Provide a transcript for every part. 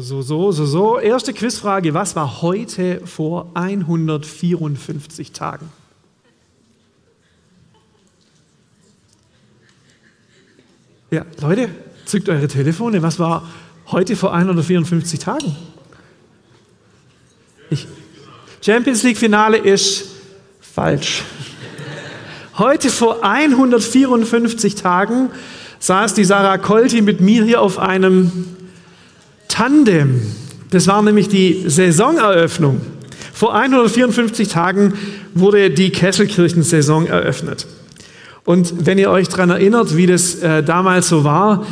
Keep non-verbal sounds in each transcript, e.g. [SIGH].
So, so, so, so. Erste Quizfrage. Was war heute vor 154 Tagen? Ja, Leute, zückt eure Telefone. Was war heute vor 154 Tagen? Ich. Champions League Finale ist falsch. Heute vor 154 Tagen saß die Sarah Colti mit mir hier auf einem Tandem. Das war nämlich die Saisoneröffnung. Vor 154 Tagen wurde die Kesselkirchen-Saison eröffnet. Und wenn ihr euch daran erinnert, wie das äh, damals so war,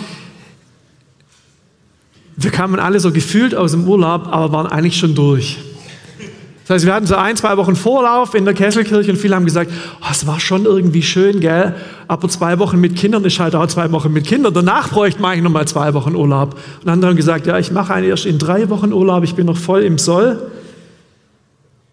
wir kamen alle so gefühlt aus dem Urlaub, aber waren eigentlich schon durch. Das heißt, wir hatten so ein, zwei Wochen Vorlauf in der Kesselkirche und viele haben gesagt, oh, es war schon irgendwie schön, gell? Aber zwei Wochen mit Kindern ist halt auch zwei Wochen mit Kindern. Danach bräuchte man eigentlich nochmal zwei Wochen Urlaub. Und andere haben gesagt, ja, ich mache einen erst in drei Wochen Urlaub, ich bin noch voll im Soll.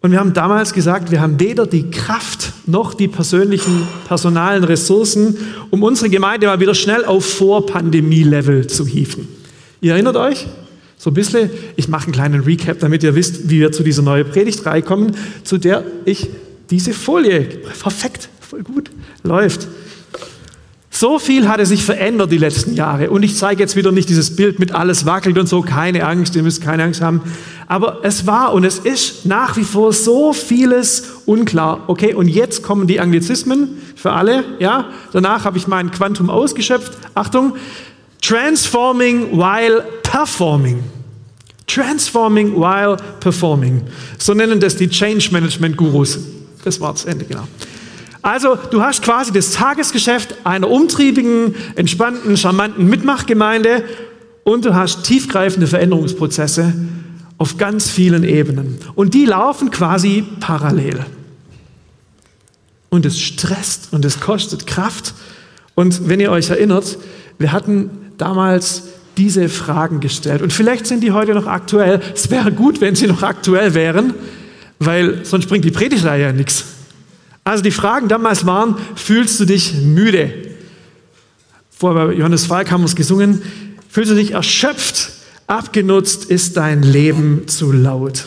Und wir haben damals gesagt, wir haben weder die Kraft noch die persönlichen, personalen Ressourcen, um unsere Gemeinde mal wieder schnell auf Vor-Pandemie-Level zu hieven. Ihr erinnert euch? So ein bisschen, ich mache einen kleinen Recap, damit ihr wisst, wie wir zu dieser neuen Predigtreihe kommen, zu der ich diese Folie, perfekt, voll gut, läuft. So viel hatte sich verändert die letzten Jahre. Und ich zeige jetzt wieder nicht dieses Bild mit alles wackelt und so, keine Angst, ihr müsst keine Angst haben. Aber es war und es ist nach wie vor so vieles unklar. Okay, und jetzt kommen die Anglizismen für alle. Ja, danach habe ich mein Quantum ausgeschöpft. Achtung, Transforming while performing. Transforming while performing. So nennen das die Change Management Gurus. Das war das Ende, genau. Also, du hast quasi das Tagesgeschäft einer umtriebigen, entspannten, charmanten Mitmachgemeinde und du hast tiefgreifende Veränderungsprozesse auf ganz vielen Ebenen. Und die laufen quasi parallel. Und es stresst und es kostet Kraft. Und wenn ihr euch erinnert, wir hatten damals diese Fragen gestellt. Und vielleicht sind die heute noch aktuell. Es wäre gut, wenn sie noch aktuell wären, weil sonst bringt die Predigtreihe ja nichts. Also die Fragen damals waren, fühlst du dich müde? Vorher bei Johannes Falk haben wir es gesungen. Fühlst du dich erschöpft? Abgenutzt ist dein Leben zu laut.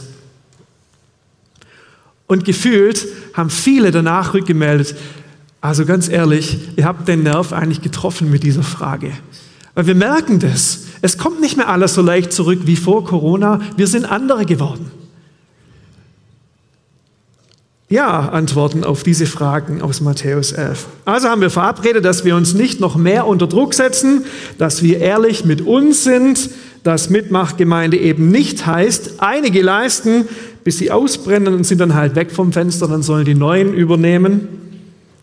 Und gefühlt haben viele danach rückgemeldet, also ganz ehrlich, ihr habt den Nerv eigentlich getroffen mit dieser Frage. Weil wir merken das. Es kommt nicht mehr alles so leicht zurück wie vor Corona. Wir sind andere geworden. Ja, Antworten auf diese Fragen aus Matthäus 11. Also haben wir verabredet, dass wir uns nicht noch mehr unter Druck setzen, dass wir ehrlich mit uns sind, dass Mitmachgemeinde eben nicht heißt, einige leisten, bis sie ausbrennen und sind dann halt weg vom Fenster, dann sollen die Neuen übernehmen.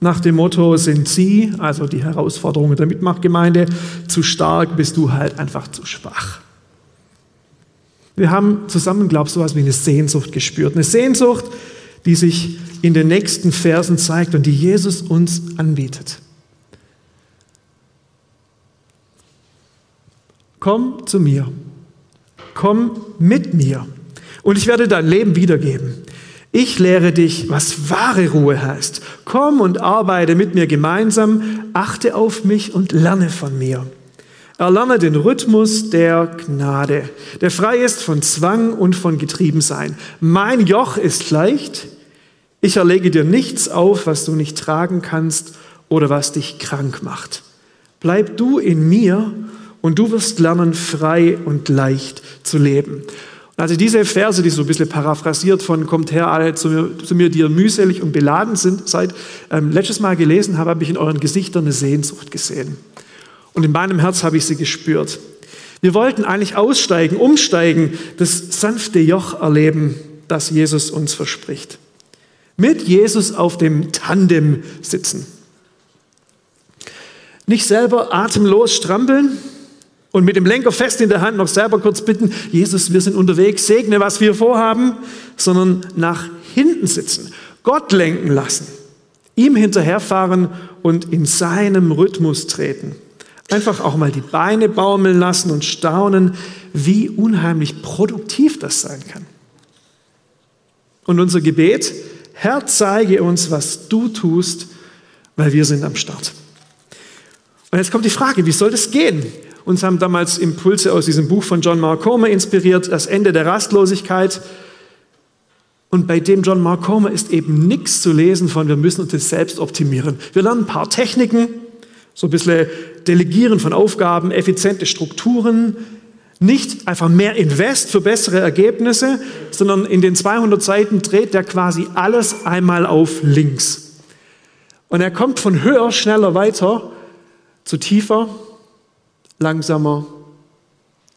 Nach dem Motto, sind sie, also die Herausforderungen der Mitmachgemeinde, zu stark, bist du halt einfach zu schwach. Wir haben zusammen, glaubst du, was wie eine Sehnsucht gespürt. Eine Sehnsucht, die sich in den nächsten Versen zeigt und die Jesus uns anbietet. Komm zu mir. Komm mit mir. Und ich werde dein Leben wiedergeben. Ich lehre dich, was wahre Ruhe heißt. Komm und arbeite mit mir gemeinsam, achte auf mich und lerne von mir. Erlerne den Rhythmus der Gnade, der frei ist von Zwang und von Getriebensein. Mein Joch ist leicht. Ich erlege dir nichts auf, was du nicht tragen kannst oder was dich krank macht. Bleib du in mir und du wirst lernen, frei und leicht zu leben. Also diese Verse, die so ein bisschen paraphrasiert von kommt her alle zu mir, zu mir die ihr mühselig und beladen sind, seit ähm, letztes Mal gelesen habe, habe ich in euren Gesichtern eine Sehnsucht gesehen. Und in meinem Herz habe ich sie gespürt. Wir wollten eigentlich aussteigen, umsteigen, das sanfte Joch erleben, das Jesus uns verspricht. Mit Jesus auf dem Tandem sitzen. Nicht selber atemlos strampeln, und mit dem Lenker fest in der Hand noch selber kurz bitten, Jesus, wir sind unterwegs, segne, was wir vorhaben, sondern nach hinten sitzen, Gott lenken lassen, ihm hinterherfahren und in seinem Rhythmus treten. Einfach auch mal die Beine baumeln lassen und staunen, wie unheimlich produktiv das sein kann. Und unser Gebet, Herr, zeige uns, was du tust, weil wir sind am Start. Und jetzt kommt die Frage, wie soll das gehen? Uns haben damals Impulse aus diesem Buch von John Mark Comer inspiriert, das Ende der Rastlosigkeit. Und bei dem John Mark Comer ist eben nichts zu lesen von, wir müssen uns das selbst optimieren. Wir lernen ein paar Techniken, so ein bisschen Delegieren von Aufgaben, effiziente Strukturen, nicht einfach mehr Invest für bessere Ergebnisse, sondern in den 200 Seiten dreht er quasi alles einmal auf links. Und er kommt von höher, schneller weiter zu tiefer, langsamer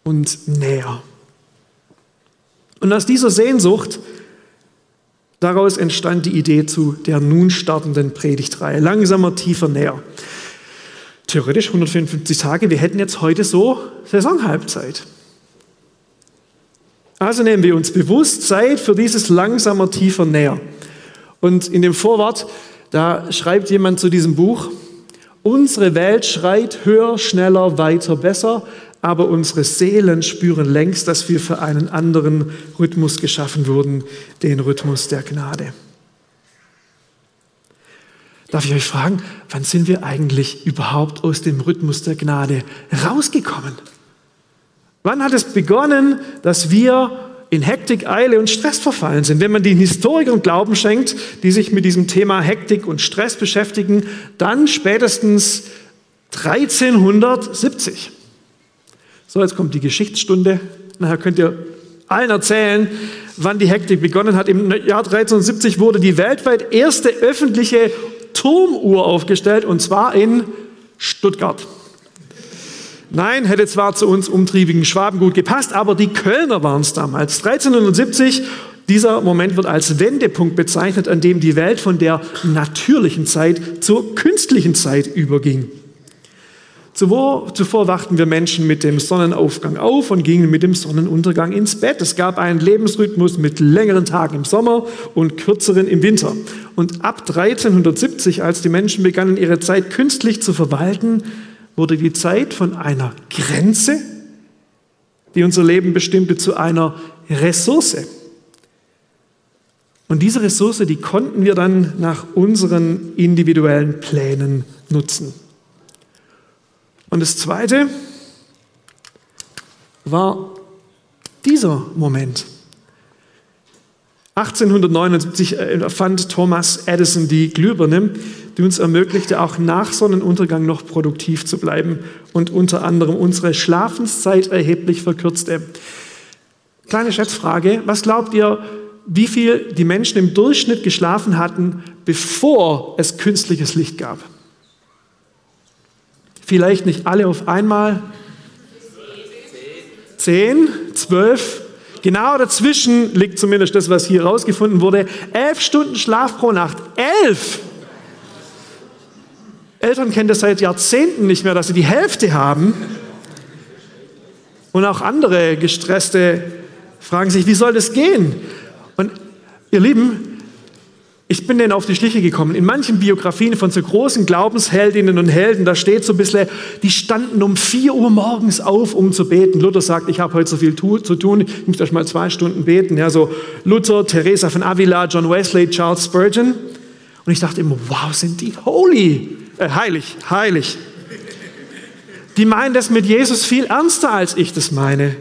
und näher. Und aus dieser Sehnsucht, daraus entstand die Idee zu der nun startenden Predigtreihe. Langsamer, tiefer, näher. Theoretisch 154 Tage, wir hätten jetzt heute so Saisonhalbzeit. Also nehmen wir uns bewusst Zeit für dieses langsamer, tiefer, näher. Und in dem Vorwort, da schreibt jemand zu diesem Buch, unsere Welt schreit höher, schneller, weiter, besser, aber unsere Seelen spüren längst, dass wir für einen anderen Rhythmus geschaffen wurden, den Rhythmus der Gnade. Darf ich euch fragen, wann sind wir eigentlich überhaupt aus dem Rhythmus der Gnade rausgekommen? Wann hat es begonnen, dass wir in Hektik, Eile und Stress verfallen sind? Wenn man den Historikern Glauben schenkt, die sich mit diesem Thema Hektik und Stress beschäftigen, dann spätestens 1370. So, jetzt kommt die Geschichtsstunde. Nachher könnt ihr allen erzählen, wann die Hektik begonnen hat. Im Jahr 1370 wurde die weltweit erste öffentliche Turmuhr aufgestellt, und zwar in Stuttgart. Nein, hätte zwar zu uns umtriebigen Schwaben gut gepasst, aber die Kölner waren es damals. 1370, dieser Moment wird als Wendepunkt bezeichnet, an dem die Welt von der natürlichen Zeit zur künstlichen Zeit überging. Zuvor, wachten wir Menschen mit dem Sonnenaufgang auf und gingen mit dem Sonnenuntergang ins Bett. Es gab einen Lebensrhythmus mit längeren Tagen im Sommer und kürzeren im Winter. Und ab 1370, als die Menschen begannen, ihre Zeit künstlich zu verwalten, wurde die Zeit von einer Grenze, die unser Leben bestimmte, zu einer Ressource. Und diese Ressource, die konnten wir dann nach unseren individuellen Plänen nutzen. Und das Zweite war dieser Moment. 1879 erfand Thomas Edison die Glühbirne, die uns ermöglichte, auch nach Sonnenuntergang noch produktiv zu bleiben und unter anderem unsere Schlafenszeit erheblich verkürzte. Kleine Schätzfrage, was glaubt ihr, wie viel die Menschen im Durchschnitt geschlafen hatten, bevor es künstliches Licht gab? Vielleicht nicht alle auf einmal. Zehn, zwölf, Genau dazwischen liegt zumindest das, was hier rausgefunden wurde. Elf Stunden Schlaf pro Nacht. Elf! Eltern kennen das seit Jahrzehnten nicht mehr, dass sie die Hälfte haben. Und auch andere Gestresste fragen sich, wie soll das gehen? Und ihr Lieben, ich bin denen auf die Schliche gekommen. In manchen Biografien von so großen Glaubensheldinnen und Helden, da steht so ein bisschen, die standen um 4 Uhr morgens auf, um zu beten. Luther sagt, ich habe heute so viel zu tun, ich muss euch mal zwei Stunden beten. Ja, so Luther, Teresa von Avila, John Wesley, Charles Spurgeon. Und ich dachte immer, wow, sind die holy, äh, heilig, heilig. Die meinen das mit Jesus viel ernster, als ich das meine.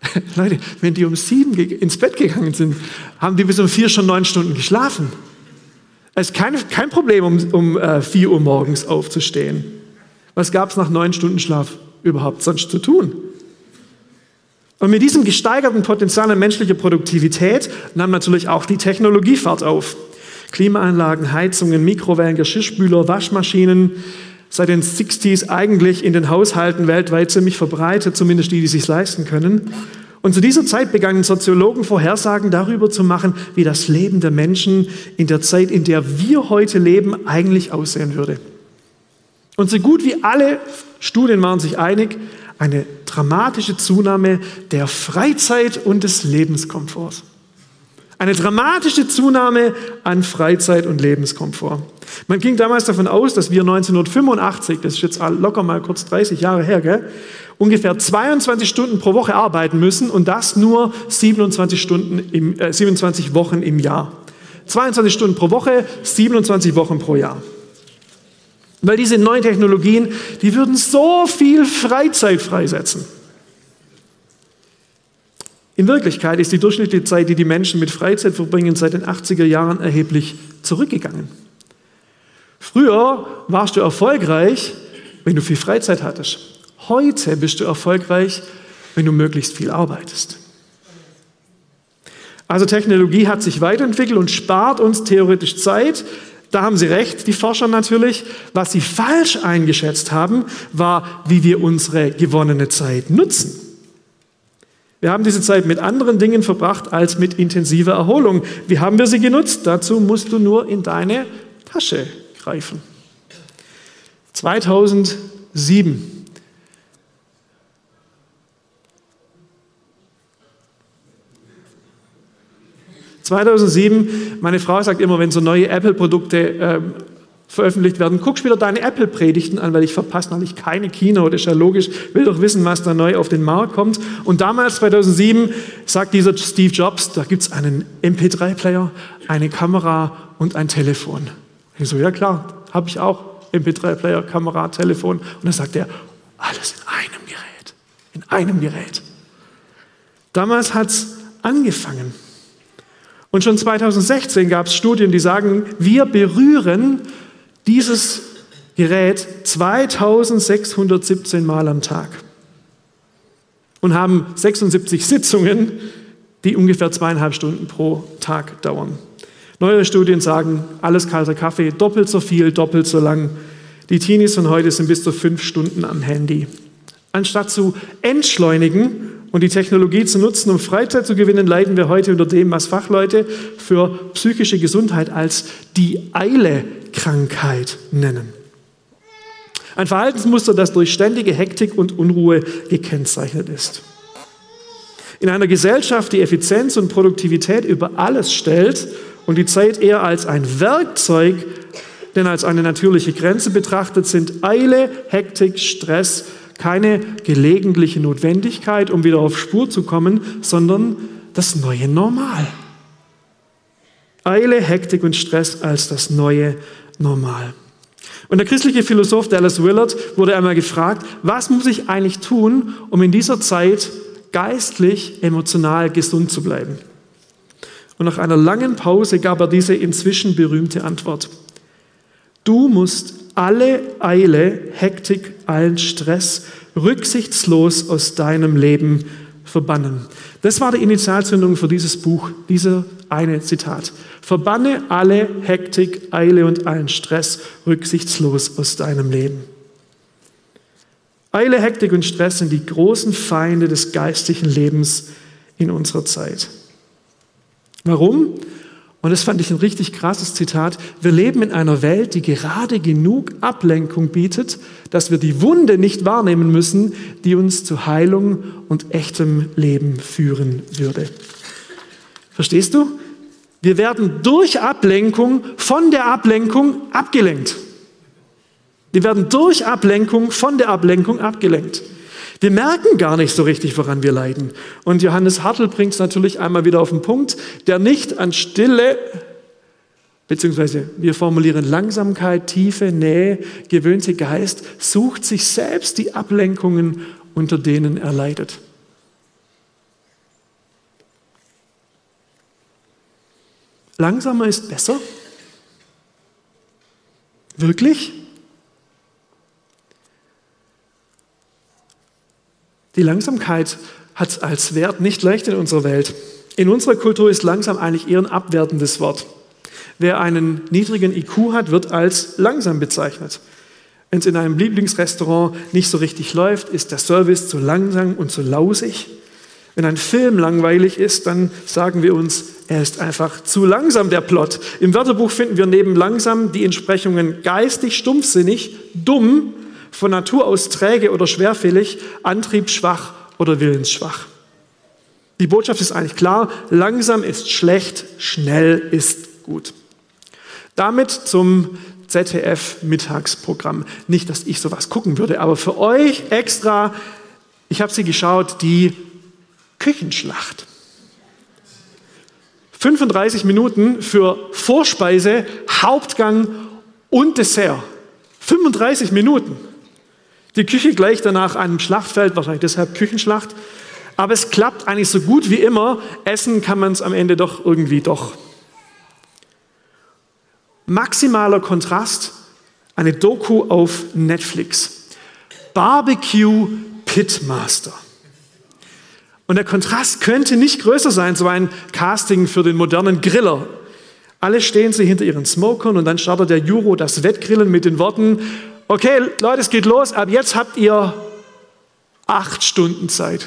[LAUGHS] Leute, wenn die um sieben ins Bett gegangen sind, haben die bis um vier schon neun Stunden geschlafen. Es ist kein, kein Problem, um, um äh, vier Uhr morgens aufzustehen. Was gab es nach neun Stunden Schlaf überhaupt sonst zu tun? Und mit diesem gesteigerten Potenzial an menschlicher Produktivität nahm natürlich auch die Technologiefahrt auf. Klimaanlagen, Heizungen, Mikrowellen, Geschirrspüler, Waschmaschinen, seit den 60s eigentlich in den Haushalten weltweit ziemlich verbreitet, zumindest die, die sich leisten können. Und zu dieser Zeit begannen Soziologen Vorhersagen darüber zu machen, wie das Leben der Menschen in der Zeit, in der wir heute leben, eigentlich aussehen würde. Und so gut wie alle Studien waren sich einig, eine dramatische Zunahme der Freizeit und des Lebenskomforts. Eine dramatische Zunahme an Freizeit und Lebenskomfort. Man ging damals davon aus, dass wir 1985, das ist jetzt locker mal kurz 30 Jahre her, gell, ungefähr 22 Stunden pro Woche arbeiten müssen und das nur 27, Stunden im, äh, 27 Wochen im Jahr. 22 Stunden pro Woche, 27 Wochen pro Jahr. Weil diese neuen Technologien, die würden so viel Freizeit freisetzen. In Wirklichkeit ist die durchschnittliche Zeit, die die Menschen mit Freizeit verbringen, seit den 80er Jahren erheblich zurückgegangen. Früher warst du erfolgreich, wenn du viel Freizeit hattest. Heute bist du erfolgreich, wenn du möglichst viel arbeitest. Also Technologie hat sich weiterentwickelt und spart uns theoretisch Zeit. Da haben Sie recht, die Forscher natürlich. Was sie falsch eingeschätzt haben, war, wie wir unsere gewonnene Zeit nutzen. Wir haben diese Zeit mit anderen Dingen verbracht als mit intensiver Erholung. Wie haben wir sie genutzt? Dazu musst du nur in deine Tasche greifen. 2007 2007, meine Frau sagt immer, wenn so neue Apple-Produkte ähm, veröffentlicht werden, guckst wieder deine Apple-Predigten an, weil ich verpasse natürlich keine das ist ja logisch, will doch wissen, was da neu auf den Markt kommt. Und damals, 2007, sagt dieser Steve Jobs, da gibt es einen MP3-Player, eine Kamera und ein Telefon. Ich so, ja klar, habe ich auch, MP3-Player, Kamera, Telefon. Und dann sagt er, alles in einem Gerät, in einem Gerät. Damals hat es angefangen. Und schon 2016 gab es Studien, die sagen, wir berühren dieses Gerät 2617 Mal am Tag und haben 76 Sitzungen, die ungefähr zweieinhalb Stunden pro Tag dauern. Neuere Studien sagen, alles kalter Kaffee, doppelt so viel, doppelt so lang. Die Teenies von heute sind bis zu fünf Stunden am Handy. Anstatt zu entschleunigen und die Technologie zu nutzen, um Freizeit zu gewinnen, leiden wir heute unter dem, was Fachleute für psychische Gesundheit als die Eile-Krankheit nennen. Ein Verhaltensmuster, das durch ständige Hektik und Unruhe gekennzeichnet ist. In einer Gesellschaft, die Effizienz und Produktivität über alles stellt und die Zeit eher als ein Werkzeug denn als eine natürliche Grenze betrachtet, sind Eile, Hektik, Stress keine gelegentliche Notwendigkeit, um wieder auf Spur zu kommen, sondern das neue Normal. Eile, Hektik und Stress als das neue Normal. Und der christliche Philosoph Dallas Willard wurde einmal gefragt, was muss ich eigentlich tun, um in dieser Zeit geistlich, emotional gesund zu bleiben? Und nach einer langen Pause gab er diese inzwischen berühmte Antwort. Du musst alle Eile, Hektik, allen Stress rücksichtslos aus deinem Leben verbannen. Das war die Initialzündung für dieses Buch, dieser eine Zitat. Verbanne alle Hektik, Eile und allen Stress rücksichtslos aus deinem Leben. Eile, Hektik und Stress sind die großen Feinde des geistlichen Lebens in unserer Zeit. Warum? Und das fand ich ein richtig krasses Zitat. Wir leben in einer Welt, die gerade genug Ablenkung bietet, dass wir die Wunde nicht wahrnehmen müssen, die uns zu Heilung und echtem Leben führen würde. Verstehst du? Wir werden durch Ablenkung von der Ablenkung abgelenkt. Wir werden durch Ablenkung von der Ablenkung abgelenkt. Wir merken gar nicht so richtig, woran wir leiden. Und Johannes Hartl bringt es natürlich einmal wieder auf den Punkt, der nicht an Stille, beziehungsweise wir formulieren Langsamkeit, Tiefe, Nähe, gewöhnte Geist, sucht sich selbst die Ablenkungen, unter denen er leidet. Langsamer ist besser? Wirklich? Die Langsamkeit hat als Wert nicht leicht in unserer Welt. In unserer Kultur ist langsam eigentlich eher ein abwertendes Wort. Wer einen niedrigen IQ hat, wird als langsam bezeichnet. Wenn es in einem Lieblingsrestaurant nicht so richtig läuft, ist der Service zu langsam und zu lausig. Wenn ein Film langweilig ist, dann sagen wir uns, er ist einfach zu langsam, der Plot. Im Wörterbuch finden wir neben langsam die Entsprechungen geistig, stumpfsinnig, dumm von Natur aus träge oder schwerfällig, antriebsschwach oder willensschwach. Die Botschaft ist eigentlich klar, langsam ist schlecht, schnell ist gut. Damit zum ZDF-Mittagsprogramm. Nicht, dass ich sowas gucken würde, aber für euch extra, ich habe sie geschaut, die Küchenschlacht. 35 Minuten für Vorspeise, Hauptgang und Dessert. 35 Minuten. Die Küche gleicht danach einem Schlachtfeld, wahrscheinlich deshalb Küchenschlacht. Aber es klappt eigentlich so gut wie immer. Essen kann man es am Ende doch irgendwie doch. Maximaler Kontrast, eine Doku auf Netflix. Barbecue Pitmaster. Und der Kontrast könnte nicht größer sein, so ein Casting für den modernen Griller. Alle stehen sie hinter ihren Smokern und dann startet der Juro das Wettgrillen mit den Worten, okay Leute, es geht los, ab jetzt habt ihr acht Stunden Zeit.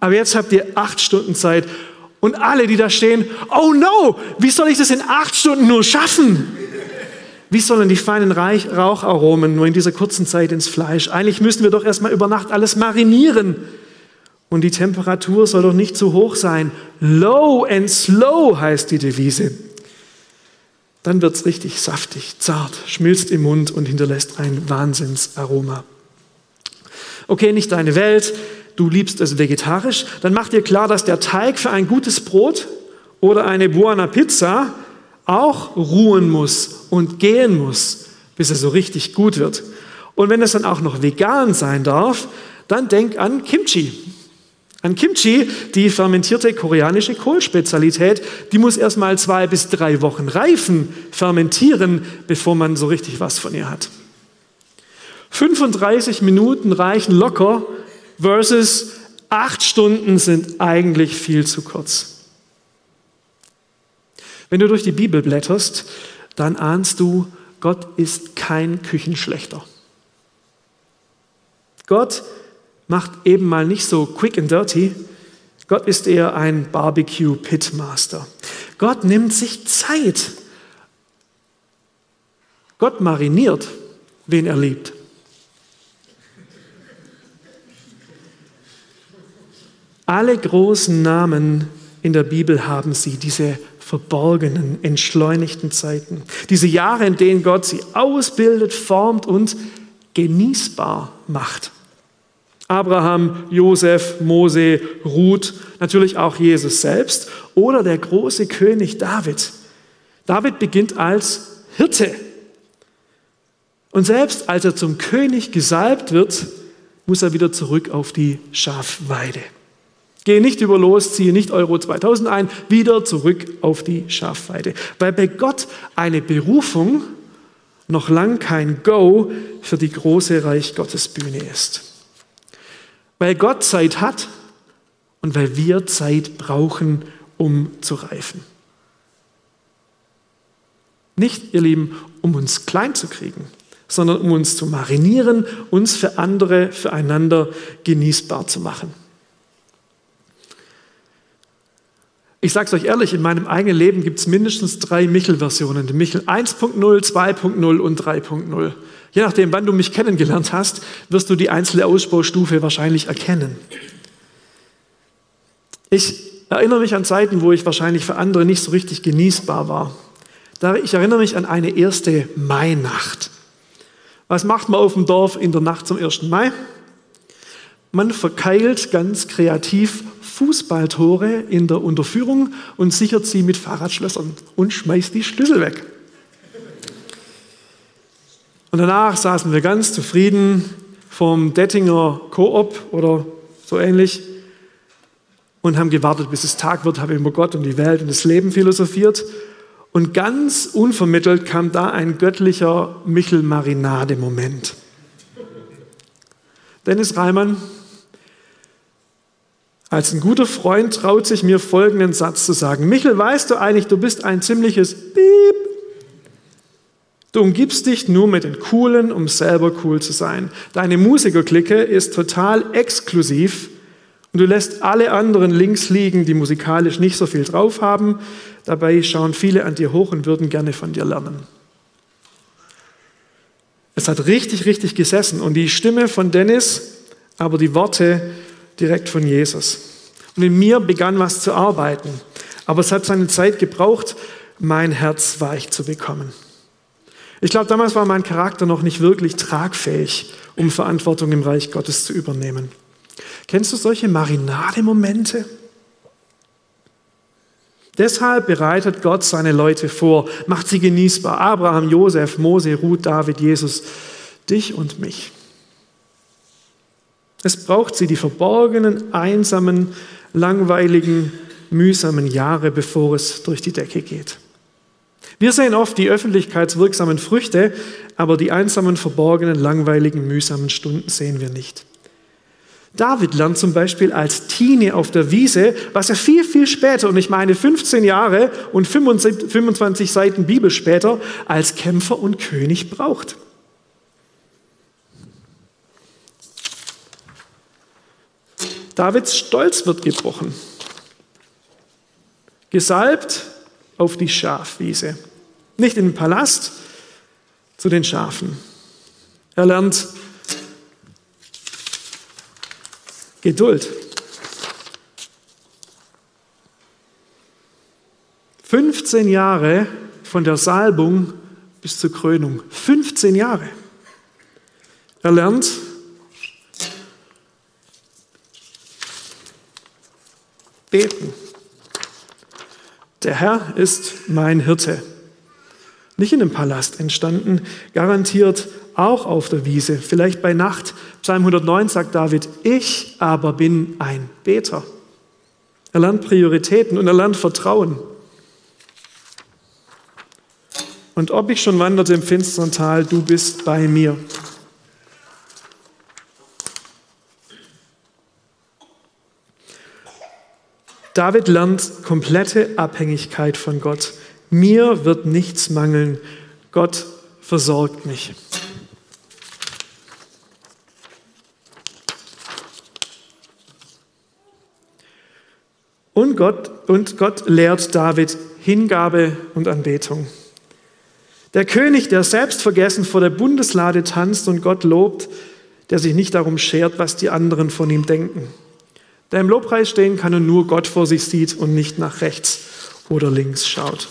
Aber jetzt habt ihr acht Stunden Zeit. Und alle, die da stehen, oh no, wie soll ich das in acht Stunden nur schaffen? Wie sollen die feinen Raucharomen nur in dieser kurzen Zeit ins Fleisch? Eigentlich müssten wir doch erstmal über Nacht alles marinieren. Und die Temperatur soll doch nicht zu hoch sein. Low and slow heißt die Devise. Dann wird es richtig saftig, zart, schmilzt im Mund und hinterlässt ein Wahnsinnsaroma. Okay, nicht deine Welt, du liebst es vegetarisch, dann mach dir klar, dass der Teig für ein gutes Brot oder eine Buona Pizza auch ruhen muss und gehen muss, bis er so richtig gut wird. Und wenn es dann auch noch vegan sein darf, dann denk an Kimchi. An Kimchi, die fermentierte koreanische Kohlspezialität, die muss erst mal zwei bis drei Wochen reifen, fermentieren, bevor man so richtig was von ihr hat. 35 Minuten reichen locker versus acht Stunden sind eigentlich viel zu kurz. Wenn du durch die Bibel blätterst, dann ahnst du, Gott ist kein Küchenschlechter. Gott macht eben mal nicht so quick and dirty. Gott ist eher ein Barbecue Pitmaster. Gott nimmt sich Zeit. Gott mariniert, wen er liebt. Alle großen Namen in der Bibel haben sie, diese verborgenen, entschleunigten Zeiten. Diese Jahre, in denen Gott sie ausbildet, formt und genießbar macht. Abraham, Josef, Mose, Ruth, natürlich auch Jesus selbst oder der große König David. David beginnt als Hirte. Und selbst als er zum König gesalbt wird, muss er wieder zurück auf die Schafweide. Gehe nicht über los, ziehe nicht Euro 2000 ein, wieder zurück auf die Schafweide. Weil bei Gott eine Berufung noch lang kein Go für die große Reich Gottes Bühne ist. Weil Gott Zeit hat und weil wir Zeit brauchen, um zu reifen. Nicht, ihr Lieben, um uns klein zu kriegen, sondern um uns zu marinieren, uns für andere, füreinander genießbar zu machen. Ich sage es euch ehrlich, in meinem eigenen Leben gibt es mindestens drei Michel-Versionen. Die Michel 1.0, 2.0 und 3.0. Je nachdem, wann du mich kennengelernt hast, wirst du die einzelne Ausbaustufe wahrscheinlich erkennen. Ich erinnere mich an Zeiten, wo ich wahrscheinlich für andere nicht so richtig genießbar war. Ich erinnere mich an eine erste Mainacht. Was macht man auf dem Dorf in der Nacht zum 1. Mai? Man verkeilt ganz kreativ Fußballtore in der Unterführung und sichert sie mit Fahrradschlössern und schmeißt die Schlüssel weg. Und danach saßen wir ganz zufrieden vom Dettinger Koop oder so ähnlich und haben gewartet, bis es Tag wird, haben über Gott und die Welt und das Leben philosophiert. Und ganz unvermittelt kam da ein göttlicher Michel-Marinade-Moment. Dennis Reimann, als ein guter Freund traut sich mir folgenden Satz zu sagen. Michel, weißt du eigentlich, du bist ein ziemliches Piep. Du umgibst dich nur mit den Coolen, um selber cool zu sein. Deine Musikerklicke ist total exklusiv und du lässt alle anderen links liegen, die musikalisch nicht so viel drauf haben. Dabei schauen viele an dir hoch und würden gerne von dir lernen. Es hat richtig, richtig gesessen und die Stimme von Dennis, aber die Worte direkt von Jesus. Und in mir begann was zu arbeiten. Aber es hat seine Zeit gebraucht, mein Herz weich zu bekommen. Ich glaube, damals war mein Charakter noch nicht wirklich tragfähig, um Verantwortung im Reich Gottes zu übernehmen. Kennst du solche Marinademomente? Deshalb bereitet Gott seine Leute vor, macht sie genießbar. Abraham, Josef, Mose, Ruth, David, Jesus, dich und mich. Es braucht sie, die verborgenen, einsamen, langweiligen, mühsamen Jahre, bevor es durch die Decke geht. Wir sehen oft die öffentlichkeitswirksamen Früchte, aber die einsamen, verborgenen, langweiligen, mühsamen Stunden sehen wir nicht. David lernt zum Beispiel als Teenie auf der Wiese, was er viel, viel später, und ich meine 15 Jahre und 25 Seiten Bibel später, als Kämpfer und König braucht. Davids Stolz wird gebrochen. Gesalbt auf die Schafwiese. Nicht in den Palast, zu den Schafen. Er lernt Geduld. 15 Jahre von der Salbung bis zur Krönung. 15 Jahre. Er lernt beten. Der Herr ist mein Hirte. Nicht in einem Palast entstanden, garantiert auch auf der Wiese, vielleicht bei Nacht. Psalm 109 sagt David, ich aber bin ein Beter. Er lernt Prioritäten und er lernt Vertrauen. Und ob ich schon wanderte im finsteren Tal, du bist bei mir. David lernt komplette Abhängigkeit von Gott. Mir wird nichts mangeln. Gott versorgt mich. Und Gott, und Gott lehrt David Hingabe und Anbetung. Der König, der selbstvergessen vor der Bundeslade tanzt und Gott lobt, der sich nicht darum schert, was die anderen von ihm denken. Der im Lobpreis stehen kann und nur Gott vor sich sieht und nicht nach rechts oder links schaut.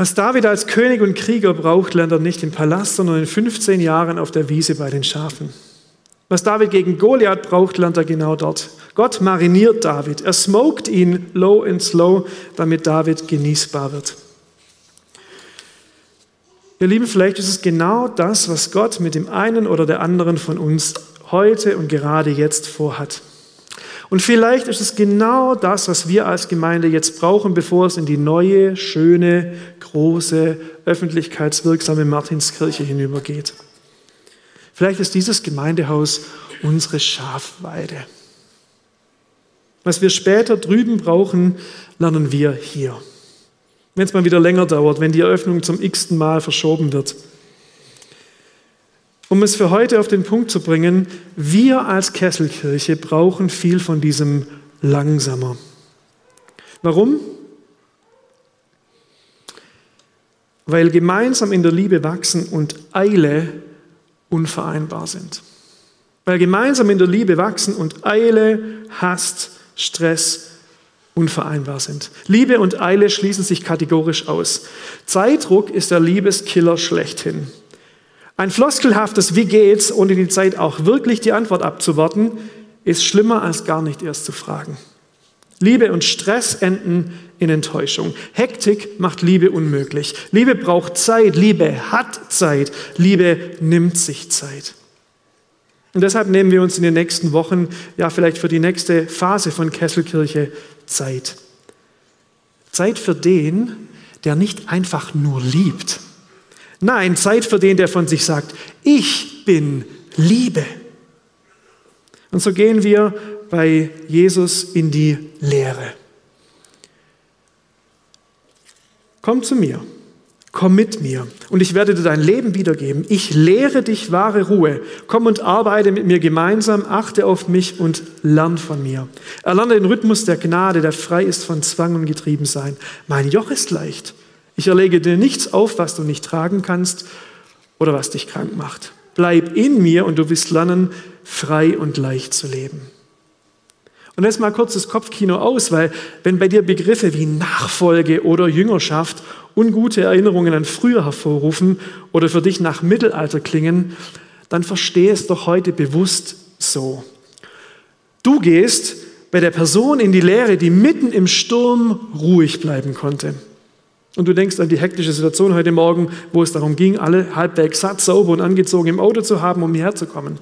Was David als König und Krieger braucht, lernt er nicht im Palast, sondern in 15 Jahren auf der Wiese bei den Schafen. Was David gegen Goliath braucht, lernt er genau dort. Gott mariniert David. Er smoked ihn low and slow, damit David genießbar wird. Ihr Lieben, vielleicht ist es genau das, was Gott mit dem einen oder der anderen von uns heute und gerade jetzt vorhat. Und vielleicht ist es genau das, was wir als Gemeinde jetzt brauchen, bevor es in die neue, schöne, große, öffentlichkeitswirksame Martinskirche hinübergeht. Vielleicht ist dieses Gemeindehaus unsere Schafweide. Was wir später drüben brauchen, lernen wir hier. Wenn es mal wieder länger dauert, wenn die Eröffnung zum x-ten Mal verschoben wird. Um es für heute auf den Punkt zu bringen, wir als Kesselkirche brauchen viel von diesem langsamer. Warum? Weil gemeinsam in der Liebe wachsen und Eile unvereinbar sind. Weil gemeinsam in der Liebe wachsen und Eile, Hast, Stress unvereinbar sind. Liebe und Eile schließen sich kategorisch aus. Zeitdruck ist der Liebeskiller schlechthin. Ein floskelhaftes Wie geht's, ohne die Zeit auch wirklich die Antwort abzuwarten, ist schlimmer als gar nicht erst zu fragen. Liebe und Stress enden in Enttäuschung. Hektik macht Liebe unmöglich. Liebe braucht Zeit, Liebe hat Zeit, Liebe nimmt sich Zeit. Und deshalb nehmen wir uns in den nächsten Wochen, ja vielleicht für die nächste Phase von Kesselkirche Zeit. Zeit für den, der nicht einfach nur liebt, Nein, Zeit für den, der von sich sagt, ich bin Liebe. Und so gehen wir bei Jesus in die Lehre. Komm zu mir, komm mit mir und ich werde dir dein Leben wiedergeben. Ich lehre dich wahre Ruhe. Komm und arbeite mit mir gemeinsam, achte auf mich und lern von mir. Erlerne den Rhythmus der Gnade, der frei ist von Zwang und Getriebensein. Mein Joch ist leicht ich erlege dir nichts auf, was du nicht tragen kannst oder was dich krank macht. Bleib in mir und du wirst lernen, frei und leicht zu leben. Und jetzt mal kurz das Kopfkino aus, weil wenn bei dir Begriffe wie Nachfolge oder Jüngerschaft ungute Erinnerungen an früher hervorrufen oder für dich nach Mittelalter klingen, dann verstehe es doch heute bewusst so. Du gehst bei der Person in die Lehre, die mitten im Sturm ruhig bleiben konnte. Und du denkst an die hektische Situation heute Morgen, wo es darum ging, alle halbwegs satt, sauber und angezogen im Auto zu haben, um hierher zu kommen.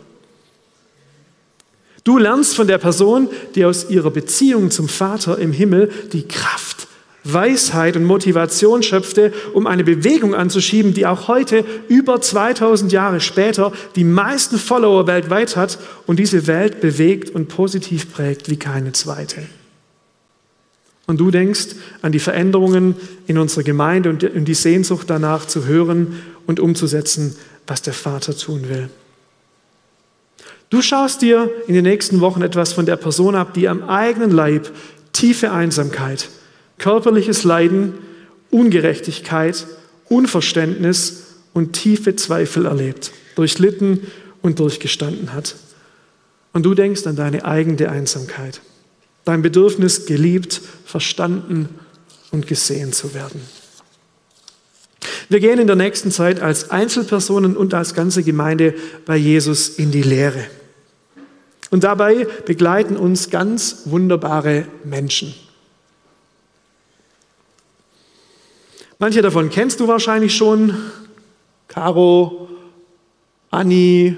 Du lernst von der Person, die aus ihrer Beziehung zum Vater im Himmel die Kraft, Weisheit und Motivation schöpfte, um eine Bewegung anzuschieben, die auch heute, über 2000 Jahre später, die meisten Follower weltweit hat und diese Welt bewegt und positiv prägt wie keine zweite. Und du denkst an die Veränderungen in unserer Gemeinde und die Sehnsucht danach zu hören und umzusetzen, was der Vater tun will. Du schaust dir in den nächsten Wochen etwas von der Person ab, die am eigenen Leib tiefe Einsamkeit, körperliches Leiden, Ungerechtigkeit, Unverständnis und tiefe Zweifel erlebt, durchlitten und durchgestanden hat. Und du denkst an deine eigene Einsamkeit, dein Bedürfnis, geliebt, verstanden und gesehen zu werden. Wir gehen in der nächsten Zeit als Einzelpersonen und als ganze Gemeinde bei Jesus in die Lehre. Und dabei begleiten uns ganz wunderbare Menschen. Manche davon kennst du wahrscheinlich schon. Caro, Anni,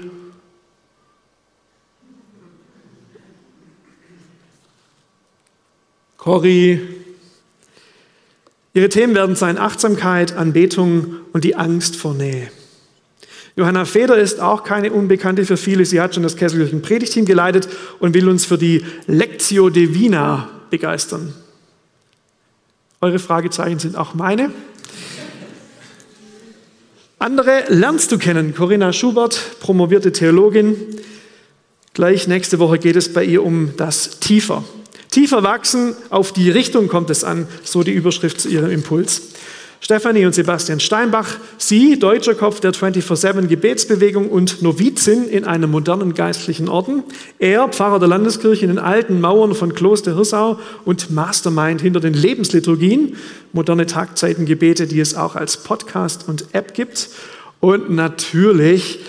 Cory. Ihre Themen werden sein Achtsamkeit, Anbetung und die Angst vor Nähe. Johanna Feder ist auch keine Unbekannte für viele. Sie hat schon das Kesselkirchen Predigteam geleitet und will uns für die Lectio Divina begeistern. Eure Fragezeichen sind auch meine. Andere lernst du kennen. Corinna Schubert, promovierte Theologin. Gleich nächste Woche geht es bei ihr um das Tiefer. Tiefer wachsen, auf die Richtung kommt es an, so die Überschrift zu ihrem Impuls. Stefanie und Sebastian Steinbach, sie, deutscher Kopf der 24-7 Gebetsbewegung und Novizin in einem modernen geistlichen Orden. Er, Pfarrer der Landeskirche in den alten Mauern von Kloster Hirsau und Mastermind hinter den Lebensliturgien, moderne Tagzeitengebete, die es auch als Podcast und App gibt. Und natürlich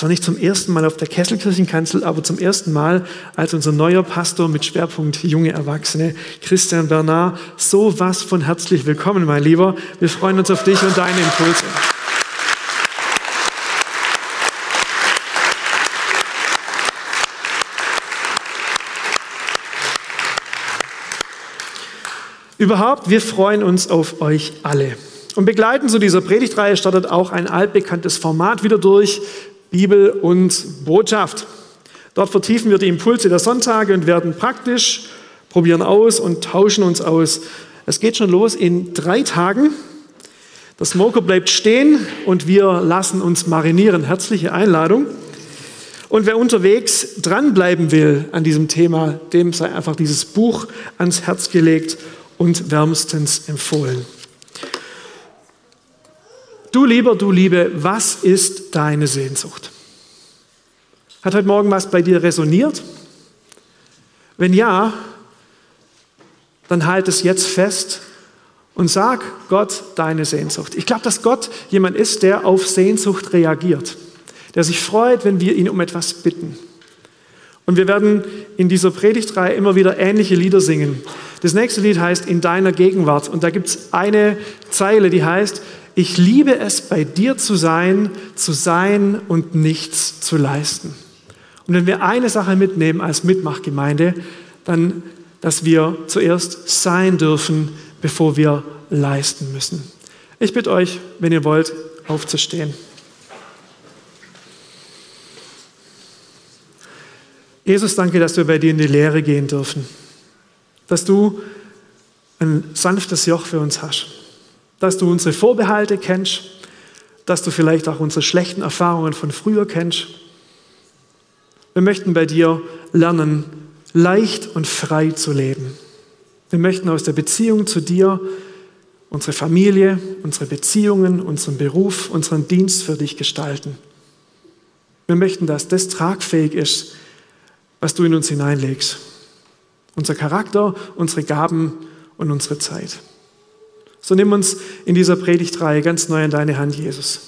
zwar nicht zum ersten Mal auf der Kesselkirchenkanzel, aber zum ersten Mal als unser neuer Pastor mit Schwerpunkt junge Erwachsene, Christian Bernard. So was von herzlich willkommen, mein Lieber. Wir freuen uns auf dich und deine Impulse. Überhaupt, wir freuen uns auf euch alle. Und begleiten zu dieser Predigtreihe startet auch ein altbekanntes Format wieder durch. Bibel und Botschaft. Dort vertiefen wir die Impulse der Sonntage und werden praktisch, probieren aus und tauschen uns aus. Es geht schon los in drei Tagen. Das Smoker bleibt stehen und wir lassen uns marinieren. Herzliche Einladung. Und wer unterwegs dranbleiben will an diesem Thema, dem sei einfach dieses Buch ans Herz gelegt und wärmstens empfohlen. Du lieber, du Liebe, was ist deine Sehnsucht? Hat heute Morgen was bei dir resoniert? Wenn ja, dann halt es jetzt fest und sag Gott deine Sehnsucht. Ich glaube, dass Gott jemand ist, der auf Sehnsucht reagiert, der sich freut, wenn wir ihn um etwas bitten. Und wir werden in dieser Predigtreihe immer wieder ähnliche Lieder singen. Das nächste Lied heißt In deiner Gegenwart. Und da gibt es eine Zeile, die heißt, ich liebe es, bei dir zu sein, zu sein und nichts zu leisten. Und wenn wir eine Sache mitnehmen als Mitmachgemeinde, dann, dass wir zuerst sein dürfen, bevor wir leisten müssen. Ich bitte euch, wenn ihr wollt, aufzustehen. Jesus, danke, dass wir bei dir in die Lehre gehen dürfen. Dass du ein sanftes Joch für uns hast dass du unsere Vorbehalte kennst, dass du vielleicht auch unsere schlechten Erfahrungen von früher kennst. Wir möchten bei dir lernen, leicht und frei zu leben. Wir möchten aus der Beziehung zu dir unsere Familie, unsere Beziehungen, unseren Beruf, unseren Dienst für dich gestalten. Wir möchten, dass das tragfähig ist, was du in uns hineinlegst. Unser Charakter, unsere Gaben und unsere Zeit. So nimm uns in dieser Predigtreihe ganz neu in deine Hand, Jesus.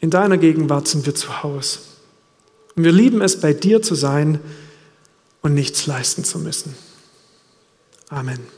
In deiner Gegenwart sind wir zu Hause. Und wir lieben es, bei dir zu sein und nichts leisten zu müssen. Amen.